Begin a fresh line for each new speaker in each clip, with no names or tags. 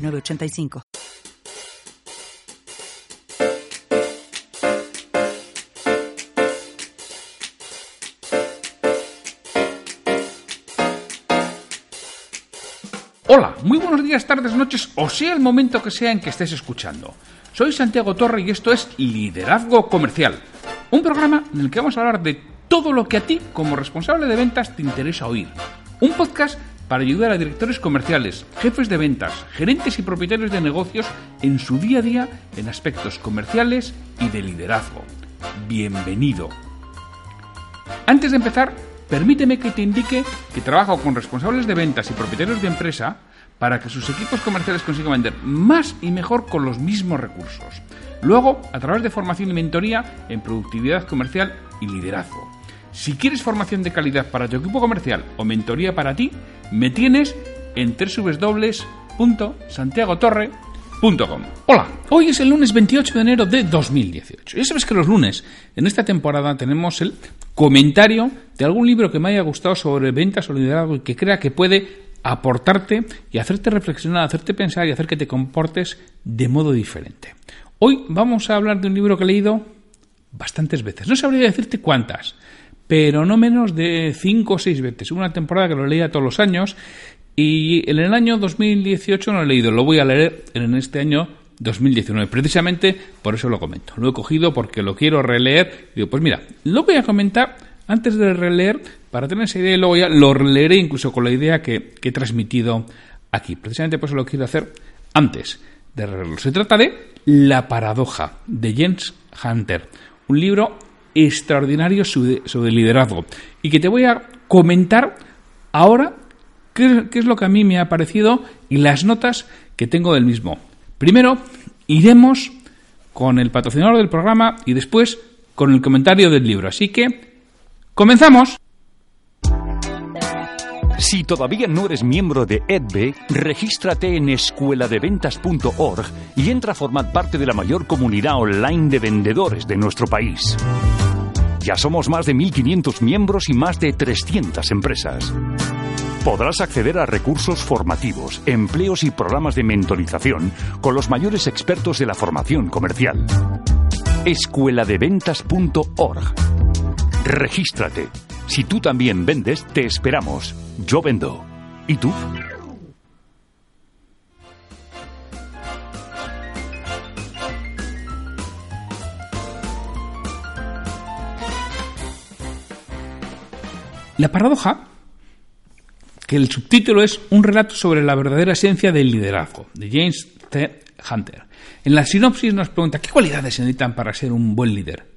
985.
Hola, muy buenos días, tardes, noches, o sea el momento que sea en que estés escuchando. Soy Santiago Torre y esto es Liderazgo Comercial, un programa en el que vamos a hablar de todo lo que a ti, como responsable de ventas, te interesa oír. Un podcast para ayudar a directores comerciales, jefes de ventas, gerentes y propietarios de negocios en su día a día en aspectos comerciales y de liderazgo. Bienvenido. Antes de empezar, permíteme que te indique que trabajo con responsables de ventas y propietarios de empresa para que sus equipos comerciales consigan vender más y mejor con los mismos recursos. Luego, a través de formación y mentoría en productividad comercial y liderazgo. Si quieres formación de calidad para tu equipo comercial o mentoría para ti, me tienes en www.santiagotorre.com. Hola, hoy es el lunes 28 de enero de 2018. Ya sabes que los lunes en esta temporada tenemos el comentario de algún libro que me haya gustado sobre ventas o liderazgo y que crea que puede aportarte y hacerte reflexionar, hacerte pensar y hacer que te comportes de modo diferente. Hoy vamos a hablar de un libro que he leído bastantes veces. No sabría decirte cuántas, pero no menos de cinco o seis veces. Una temporada que lo leía todos los años y en el año 2018 no lo he leído, lo voy a leer en este año 2019. Precisamente por eso lo comento. Lo he cogido porque lo quiero releer. Digo, pues mira, lo voy a comentar antes de releer para tener esa idea y luego ya lo releeré incluso con la idea que, que he transmitido aquí. Precisamente por eso lo quiero hacer antes de releerlo. Se trata de La paradoja de James Hunter, un libro extraordinario sobre, liderazgo y que te voy a comentar ahora qué es lo que a mí me ha parecido y las notas que tengo del mismo. Primero, iremos con el patrocinador del programa y después con el comentario del libro. Así que, comenzamos.
Si todavía no eres miembro de EDBE, regístrate en escueladeventas.org y entra a formar parte de la mayor comunidad online de vendedores de nuestro país. Ya somos más de 1.500 miembros y más de 300 empresas. Podrás acceder a recursos formativos, empleos y programas de mentorización con los mayores expertos de la formación comercial. Escueladeventas.org. Regístrate. Si tú también vendes, te esperamos. Yo vendo. ¿Y tú?
La paradoja, que el subtítulo es Un relato sobre la verdadera esencia del liderazgo, de James T. Hunter. En la sinopsis nos pregunta qué cualidades se necesitan para ser un buen líder.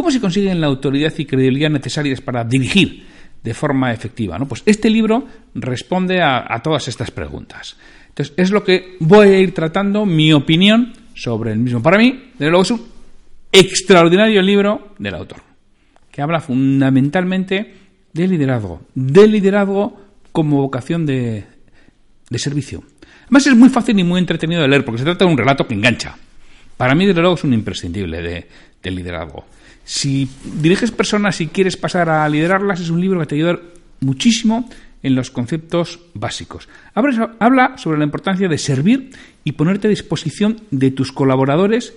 ¿Cómo se consiguen la autoridad y credibilidad necesarias para dirigir de forma efectiva? Pues este libro responde a, todas estas preguntas. Entonces, es lo que voy a ir tratando, mi opinión sobre el mismo. Para mí, desde luego, es un extraordinario libro del autor, que habla fundamentalmente de liderazgo, de liderazgo como vocación de, de servicio. Además, es muy fácil y muy entretenido de leer, porque se trata de un relato que engancha. Para mí, desde luego, es un imprescindible de, de liderazgo. Si diriges personas y quieres pasar a liderarlas, es un libro que te ayuda muchísimo en los conceptos básicos. Habla sobre la importancia de servir y ponerte a disposición de tus colaboradores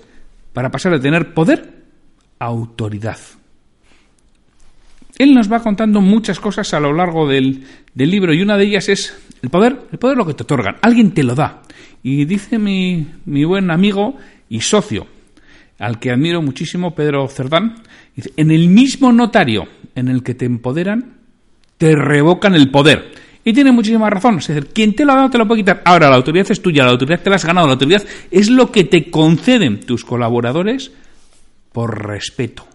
para pasar de tener poder a autoridad. Él nos va contando muchas cosas a lo largo del, libro y una de ellas es el poder, el poder lo que te otorgan, alguien te lo da. Y dice mi, mi buen amigo y socio, al que admiro muchísimo, Pedro Cerdán, en el mismo notario en el que te empoderan, te revocan el poder. Y tiene muchísima razón. Es decir, quien te lo ha dado te lo puede quitar. Ahora, la autoridad es tuya, la autoridad te la has ganado, la autoridad es lo que te conceden tus colaboradores por respeto,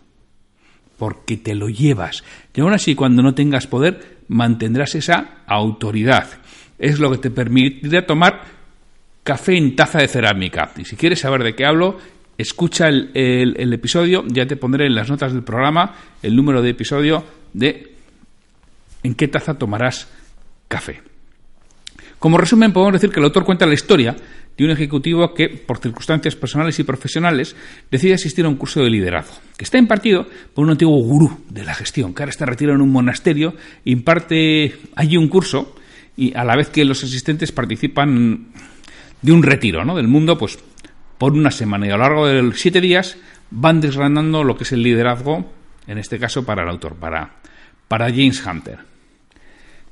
porque te lo llevas. Y aún así, cuando no tengas poder, mantendrás esa autoridad. Es lo que te permitirá tomar café en taza de cerámica. Y si quieres saber de qué hablo, escucha el, episodio, ya te pondré en las notas del programa el número de episodio de en qué taza tomarás café. Como resumen, podemos decir que el autor cuenta la historia de un ejecutivo que, por circunstancias personales y profesionales, decide asistir a un curso de liderazgo, que está impartido por un antiguo gurú de la gestión, que ahora está retirado en un monasterio, imparte allí un curso y a la vez que los asistentes participan de un retiro ¿no? del mundo, pues por una semana y a lo largo de los siete días van desgranando lo que es el liderazgo, en este caso para el autor, para, para James Hunter.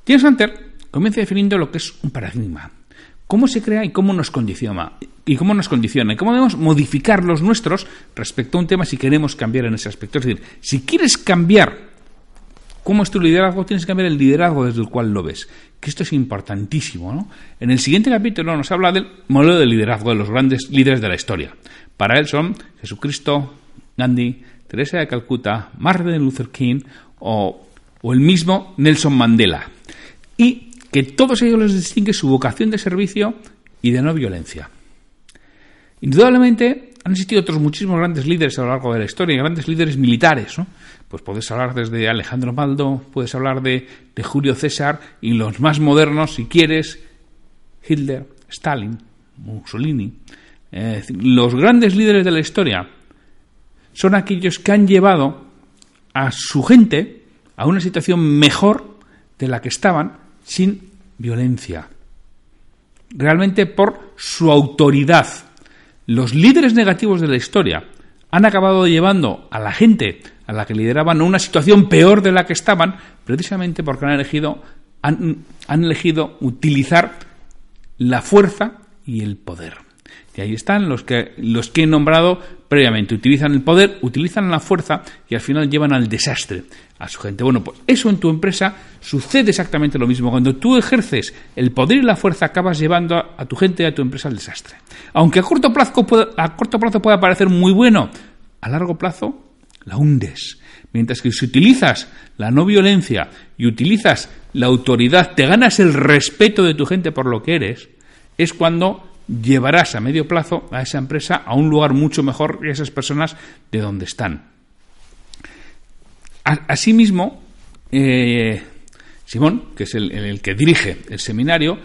James Hunter comienza definiendo lo que es un paradigma, cómo se crea y cómo nos condiciona y cómo nos condiciona y cómo debemos modificar los nuestros respecto a un tema si queremos cambiar en ese aspecto. Es decir, si quieres cambiar cómo es tu liderazgo, tienes que cambiar el liderazgo desde el cual lo ves. Que esto es importantísimo. ¿no? En el siguiente capítulo nos habla del modelo de liderazgo de los grandes líderes de la historia. Para él son Jesucristo, Gandhi, Teresa de Calcuta, Martin Luther King o, o el mismo Nelson Mandela. Y que todos ellos les distingue su vocación de servicio y de no violencia. Indudablemente han existido otros muchísimos grandes líderes a lo largo de la historia, grandes líderes militares, ¿no? Pues puedes hablar desde Alejandro Maldo, puedes hablar de, Julio César y los más modernos, si quieres, Hitler, Stalin, Mussolini. los grandes líderes de la historia son aquellos que han llevado a su gente a una situación mejor de la que estaban sin violencia. Realmente por su autoridad. Los líderes negativos de la historia han acabado llevando a la gente a la que lideraban una situación peor de la que estaban, precisamente porque han elegido, han, han elegido utilizar la fuerza y el poder. Y ahí están los que, los que he nombrado previamente. Utilizan el poder, utilizan la fuerza y al final llevan al desastre a su gente. Bueno, pues eso en tu empresa sucede exactamente lo mismo. Cuando tú ejerces el poder y la fuerza, acabas llevando a, tu gente y a tu empresa al desastre. Aunque a corto, plazo a corto plazo pueda parecer muy bueno, a largo plazo la hundes. Mientras que si utilizas la no violencia y utilizas la autoridad, te ganas el respeto de tu gente por lo que eres, es cuando llevarás a medio plazo a esa empresa a un lugar mucho mejor que esas personas de donde están. Asimismo, eh, Simón, que es el, que dirige el seminario,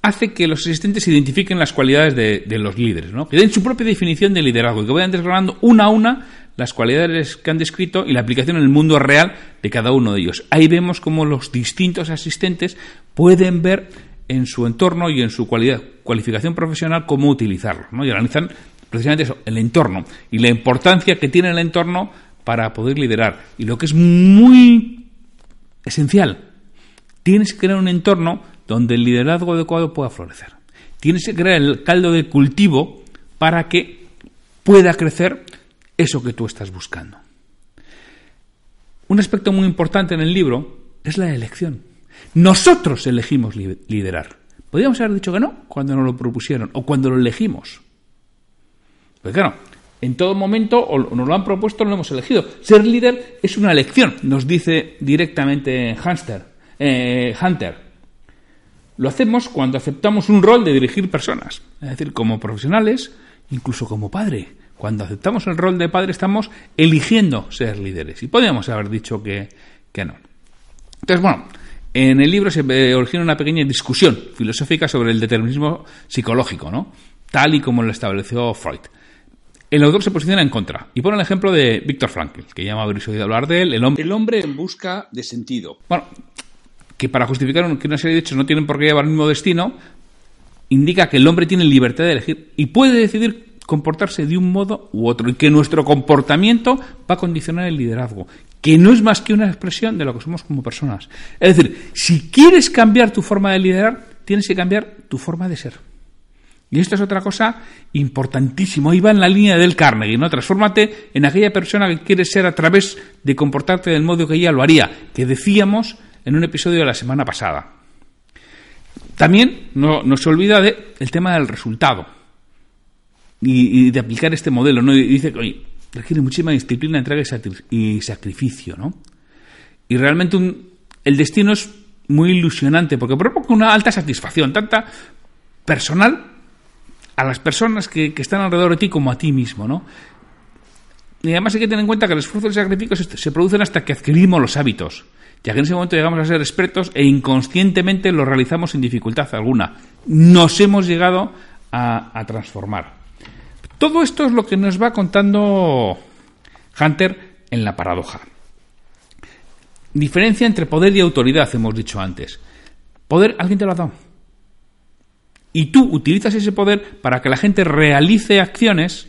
hace que los asistentes identifiquen las cualidades de, los líderes, ¿no? que den su propia definición de liderazgo y que vayan desgranando una a una las cualidades que han descrito y la aplicación en el mundo real de cada uno de ellos. Ahí vemos cómo los distintos asistentes pueden ver en su entorno y en su cualificación profesional cómo utilizarlo. ¿no? Y analizan precisamente eso, el entorno y la importancia que tiene el entorno para poder liderar. Y lo que es muy esencial, tienes que crear un entorno donde el liderazgo adecuado pueda florecer. Tienes que crear el caldo de cultivo para que pueda crecer eso que tú estás buscando. Un aspecto muy importante en el libro es la elección. Nosotros elegimos liderar. Podríamos haber dicho que no cuando nos lo propusieron o cuando lo elegimos. Pues claro, en todo momento o nos lo han propuesto o lo hemos elegido. Ser líder es una elección, nos dice directamente Hunter. Eh, Hunter. Lo hacemos cuando aceptamos un rol de dirigir personas, es decir, como profesionales, incluso como padre. Cuando aceptamos el rol de padre estamos eligiendo ser líderes y podríamos haber dicho que, que no. Entonces, bueno, en el libro se origina una pequeña discusión filosófica sobre el determinismo psicológico, ¿no? Tal y como lo estableció Freud. El autor se posiciona en contra y pone el ejemplo de Víctor Frankl, que ya me habréis oído hablar de él, el hombre,
el hombre en busca de sentido.
Bueno, que para justificar que una serie de hechos no tienen por qué llevar el mismo destino, indica que el hombre tiene libertad de elegir y puede decidir comportarse de un modo u otro y que nuestro comportamiento va a condicionar el liderazgo que no es más que una expresión de lo que somos como personas. Es decir, si quieres cambiar tu forma de liderar, tienes que cambiar tu forma de ser. Y esto es otra cosa importantísima. Ahí va en la línea del Carnegie, ¿no? Transfórmate en aquella persona que quieres ser a través de comportarte del modo que ella lo haría, que decíamos en un episodio de la semana pasada. También no, se olvida del tema del resultado y, de aplicar este modelo, ¿no? Y dice, oye, requiere muchísima disciplina, entrega y sacrificio, ¿no? Y realmente el destino es muy ilusionante porque provoca una alta satisfacción, tanta personal a las personas que, que están alrededor de ti como a ti mismo, ¿no? Y además hay que tener en cuenta que el esfuerzo y el sacrificio se, producen hasta que adquirimos los hábitos, ya que en ese momento llegamos a ser expertos e inconscientemente lo realizamos sin dificultad alguna. Nos hemos llegado a transformar. Todo esto es lo que nos va contando Hunter en la paradoja. Diferencia entre poder y autoridad, hemos dicho antes. Poder, alguien te lo ha dado. Y tú utilizas ese poder para que la gente realice acciones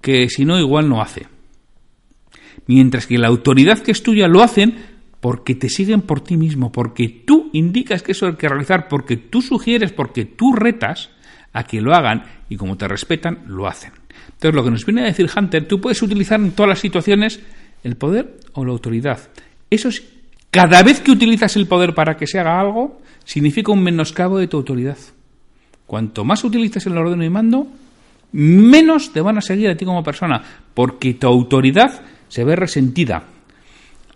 que si no igual no hace. Mientras que la autoridad que es tuya lo hacen porque te siguen por ti mismo, porque tú indicas que eso hay que realizar, porque tú sugieres, porque tú retas a que lo hagan y como te respetan, lo hacen. Entonces, lo que nos viene a decir Hunter, tú puedes utilizar en todas las situaciones el poder o la autoridad. Eso es, cada vez que utilizas el poder para que se haga algo, significa un menoscabo de tu autoridad. Cuanto más utilizas el orden y mando, menos te van a seguir a ti como persona, porque tu autoridad se ve resentida.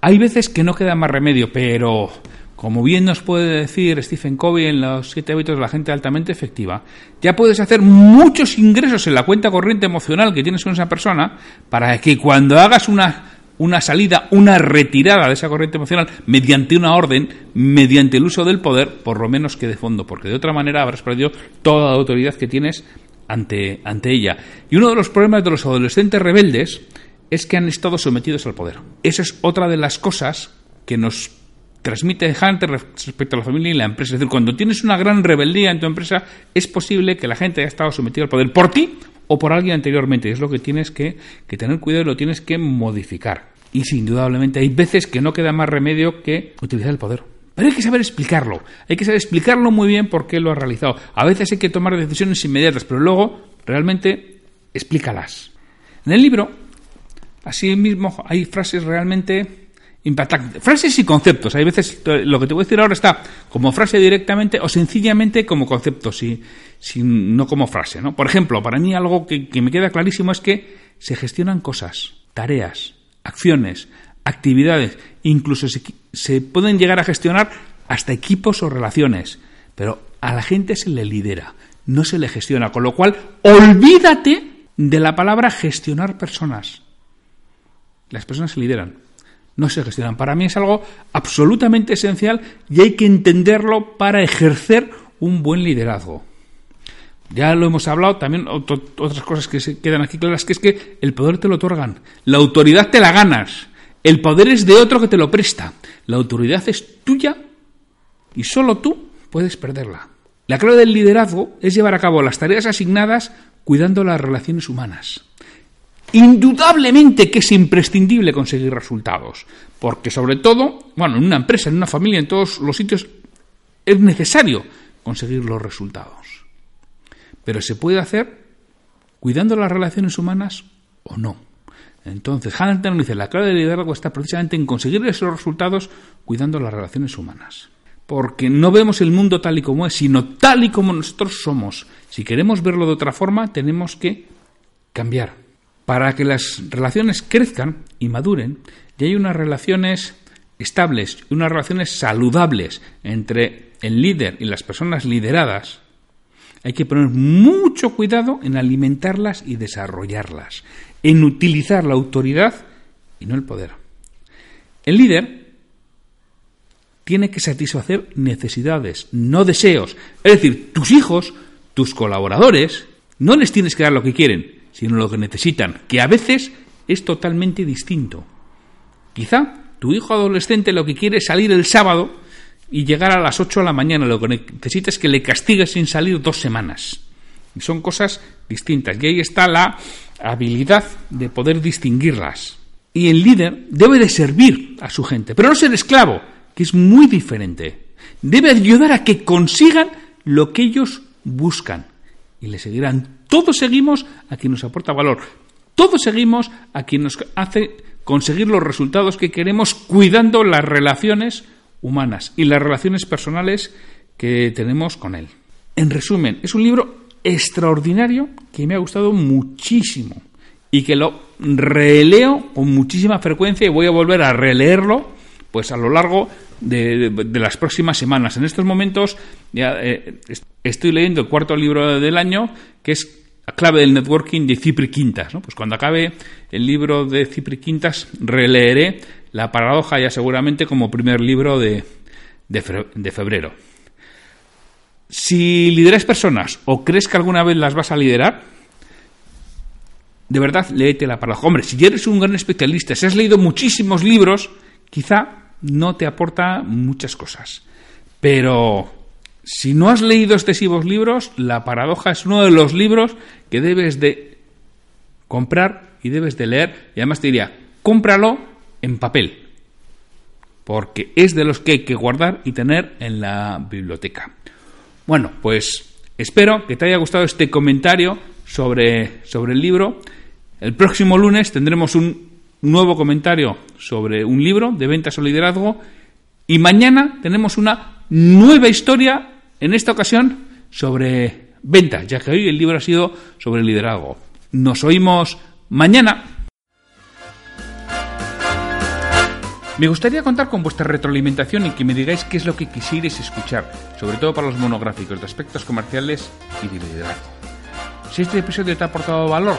Hay veces que no queda más remedio, pero como bien nos puede decir Stephen Covey en los siete hábitos de la gente altamente efectiva, ya puedes hacer muchos ingresos en la cuenta corriente emocional que tienes con esa persona para que cuando hagas una, una salida, una retirada de esa corriente emocional mediante una orden, mediante el uso del poder, por lo menos quede fondo, porque de otra manera habrás perdido toda la autoridad que tienes ante, ante ella. Y uno de los problemas de los adolescentes rebeldes es que han estado sometidos al poder. Esa es otra de las cosas que nos transmite Hunter respecto a la familia y la empresa. Es decir, cuando tienes una gran rebeldía en tu empresa, es posible que la gente haya estado sometida al poder por ti o por alguien anteriormente. Es lo que tienes que, que tener cuidado y lo tienes que modificar. Y sin indudablemente hay veces que no queda más remedio que utilizar el poder. Pero hay que saber explicarlo. Hay que saber explicarlo muy bien por qué lo has realizado. A veces hay que tomar decisiones inmediatas, pero luego realmente explícalas. En el libro, así mismo, hay frases realmente Frases y conceptos. Hay veces, lo que te voy a decir ahora está como frase directamente o sencillamente como concepto, si, no como frase. ¿no? Por ejemplo, para mí algo que, que me queda clarísimo es que se gestionan cosas, tareas, acciones, actividades, incluso se, se, pueden llegar a gestionar hasta equipos o relaciones, pero a la gente se le lidera, no se le gestiona, con lo cual olvídate de la palabra gestionar personas. Las personas se lideran, no se gestionan. Para mí es algo absolutamente esencial y hay que entenderlo para ejercer un buen liderazgo. Ya lo hemos hablado, también otras cosas que se quedan aquí claras, que es que el poder te lo otorgan, la autoridad te la ganas, el poder es de otro que te lo presta. La autoridad es tuya y solo tú puedes perderla. La clave del liderazgo es llevar a cabo las tareas asignadas cuidando las relaciones humanas. Indudablemente que es imprescindible conseguir resultados, porque sobre todo, bueno, en una empresa, en una familia, en todos los sitios, es necesario conseguir los resultados. Pero se puede hacer cuidando las relaciones humanas o no. Entonces, nos dice, la clave del liderazgo está precisamente en conseguir esos resultados cuidando las relaciones humanas. Porque no vemos el mundo tal y como es, sino tal y como nosotros somos. Si queremos verlo de otra forma, tenemos que cambiar. Para que las relaciones crezcan y maduren, y hay unas relaciones estables, unas relaciones saludables entre el líder y las personas lideradas, hay que poner mucho cuidado en alimentarlas y desarrollarlas en utilizar la autoridad y no el poder. El líder tiene que satisfacer necesidades, no deseos. Es decir, tus hijos, tus colaboradores, no les tienes que dar lo que quieren, sino lo que necesitan, que a veces es totalmente distinto. Quizá tu hijo adolescente lo que quiere es salir el sábado y llegar a las 8 de la mañana, lo que necesita es que le castigues sin salir dos semanas. Y son cosas distintas. Y ahí está la habilidad de poder distinguirlas. Y el líder debe de servir a su gente, pero no ser esclavo, que es muy diferente. Debe ayudar a que consigan lo que ellos buscan. Y le seguirán. Todos seguimos a quien nos aporta valor. Todos seguimos a quien nos hace conseguir los resultados que queremos cuidando las relaciones humanas y las relaciones personales que tenemos con él. En resumen, es un libro extraordinario que me ha gustado muchísimo y que lo releo con muchísima frecuencia y voy a volver a releerlo pues a lo largo de, las próximas semanas. En estos momentos ya, eh, estoy leyendo el cuarto libro del año, que es la clave del networking de Cipri Quintas. Pues cuando acabe el libro de Cipri Quintas, releeré La paradoja ya seguramente como primer libro de, de febrero. Si lideras personas o crees que alguna vez las vas a liderar, de verdad, léete la paradoja. Hombre, si eres un gran especialista, si has leído muchísimos libros, quizá no te aporta muchas cosas. Pero si no has leído excesivos libros, La paradoja es uno de los libros que debes de comprar y debes de leer. Y además te diría, cómpralo en papel, porque es de los que hay que guardar y tener en la biblioteca. Bueno, pues espero que te haya gustado este comentario sobre, sobre el libro. El próximo lunes tendremos un nuevo comentario sobre un libro de ventas o liderazgo. Y mañana tenemos una nueva historia, en esta ocasión, sobre ventas, ya que hoy el libro ha sido sobre liderazgo. Nos oímos mañana. Me gustaría contar con vuestra retroalimentación y que me digáis qué es lo que quisierais escuchar, sobre todo para los monográficos de aspectos comerciales y de liderazgo. Si este episodio te ha aportado valor,